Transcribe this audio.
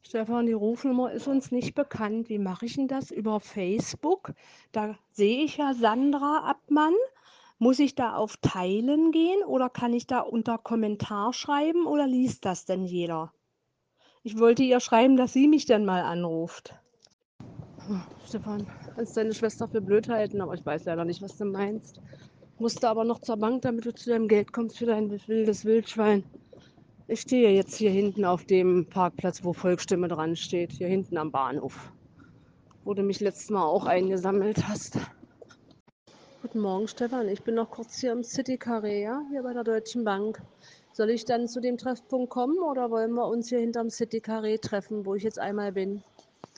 Stefan, die Rufnummer ist uns nicht bekannt. Wie mache ich denn das? Über Facebook? Da sehe ich ja Sandra Abmann. Muss ich da auf Teilen gehen oder kann ich da unter Kommentar schreiben oder liest das denn jeder? Ich wollte ihr schreiben, dass sie mich dann mal anruft. Hm, Stefan, kannst deine Schwester für blöd halten, aber ich weiß leider nicht, was du meinst. Musste aber noch zur Bank, damit du zu deinem Geld kommst für dein wildes Wildschwein. Ich stehe jetzt hier hinten auf dem Parkplatz, wo Volksstimme dran steht, hier hinten am Bahnhof, wo du mich letztes Mal auch eingesammelt hast. Guten Morgen, Stefan. Ich bin noch kurz hier im City Carré, ja? hier bei der Deutschen Bank. Soll ich dann zu dem Treffpunkt kommen oder wollen wir uns hier hinterm City Carré treffen, wo ich jetzt einmal bin?